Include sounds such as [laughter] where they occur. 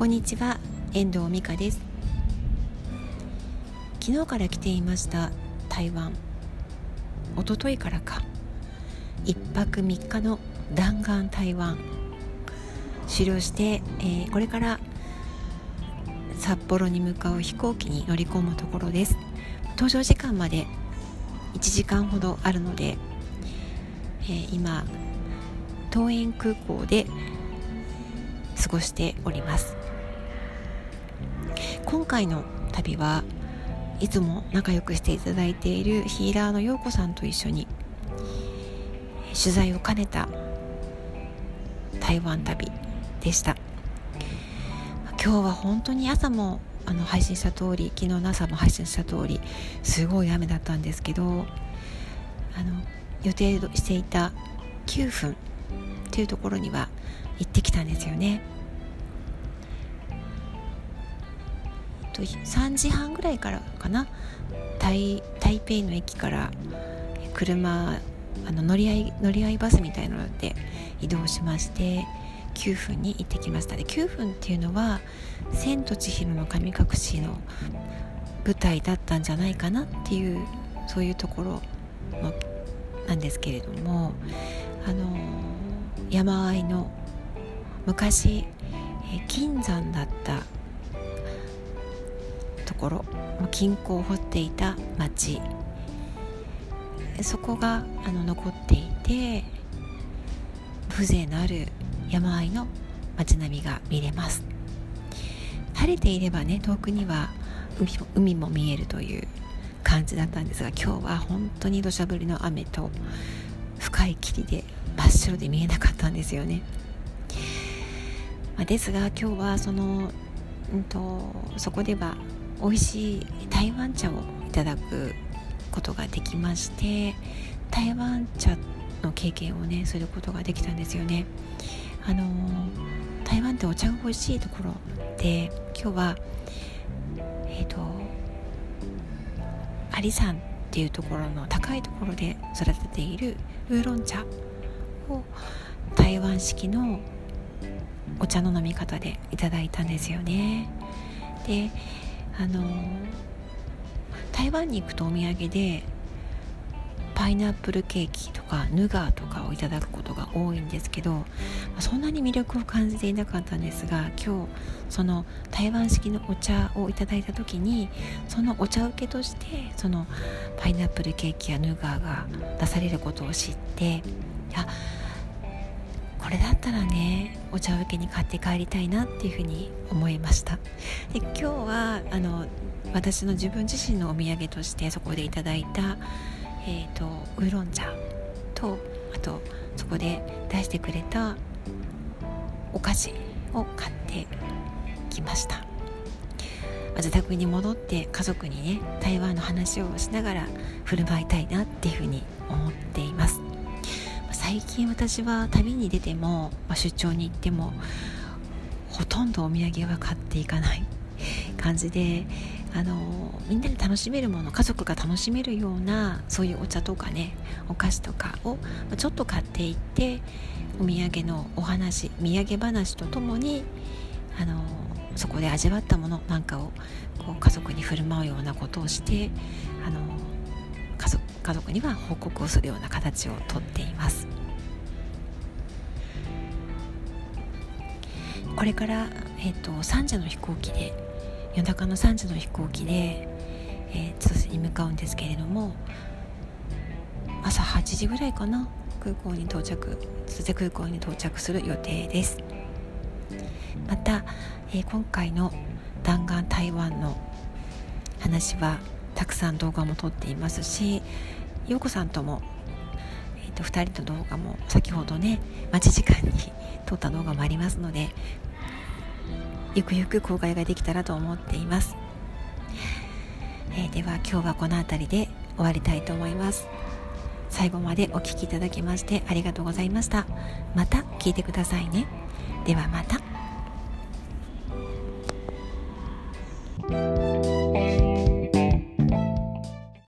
こんにちは遠藤美香です。昨日から来ていました台湾。一昨日からか。1泊3日の弾丸台湾。終了して、えー、これから札幌に向かう飛行機に乗り込むところです。搭乗時間まで1時間ほどあるので、えー、今桃園空港で過ごしております。今回の旅はいつも仲良くしていただいているヒーラーの陽子さんと一緒に取材を兼ねた台湾旅でした。今日は本当に朝もあの配信した通り昨日の朝も配信した通りすごい雨だったんですけどあの予定していた9分っていうところには行ってきたんですよね。と3時半ぐらいからかな？台台北の駅から車あの乗り合い乗り合いバスみたいなので移動しまして9分に行ってきました。で9分っていうのは「千と千尋の神隠し」の舞台だったんじゃないかなっていうそういうところのなんですけれどもあの山あいの昔金山だったころ金庫を掘っていた町。そこがあの残っていて風情のある山あいの街並みが見れます。晴れていればね遠くには海も見えるという感じだったんですが今日は本当に土砂降りの雨と深い霧で真っ白で見えなかったんですよね、まあ、ですが今日はその、うんとそこでは美味しい台湾茶をいただくことができまして台湾茶の経験をねすることができたんですよね。あの台湾ってお茶が美味しいところで今日はえっ、ー、とアリ山っていうところの高いところで育てているウーロン茶を台湾式のお茶の飲み方でいただいたんですよね。であの台湾に行くとお土産でパイナップルケーキとかヌガーとかをいただくことが多いんですけどそんなに魅力を感じていなかったんですが今日その台湾式のお茶をいただいた時にそのお茶受けとしてそのパイナップルケーキやヌガーが出されることを知っていやこれだったらねお茶受けに買って帰りたいなっていうふうに思いました。で今日はあの私の自分自身のお土産としてそこでいただいた、えーと、ウーロン茶とあとそこで出してくれたお菓子を買ってきました。自宅に戻って家族にね台湾の話をしながら振る舞いたいなっていうふうに思っています。最近私は旅に出ても、まあ、出張に行ってもほとんどお土産は買っていかない [laughs] 感じであのみんなで楽しめるもの家族が楽しめるようなそういうお茶とかねお菓子とかをちょっと買っていってお土産のお話土産話とともにあのそこで味わったものなんかをこう家族に振る舞うようなことをしてあの家族家族には報告をするような形をとっています。これから、えーと、3時の飛行機で夜中の3時の飛行機で、えー、に向かうんですけれども朝8時ぐらいかな空港に到着千歳空港に到着する予定です。また、えー、今回の弾丸台湾の話はたくさん動画も撮っていますし陽子さんとも、と、2人の動画も先ほどね待ち時間に撮った動画もありますのでゆくゆく公開ができたらと思っています、えー、では今日はこの辺りで終わりたいと思います。最後までお聴きいただきましてありがとうございました。また聞いてくださいね。ではまた。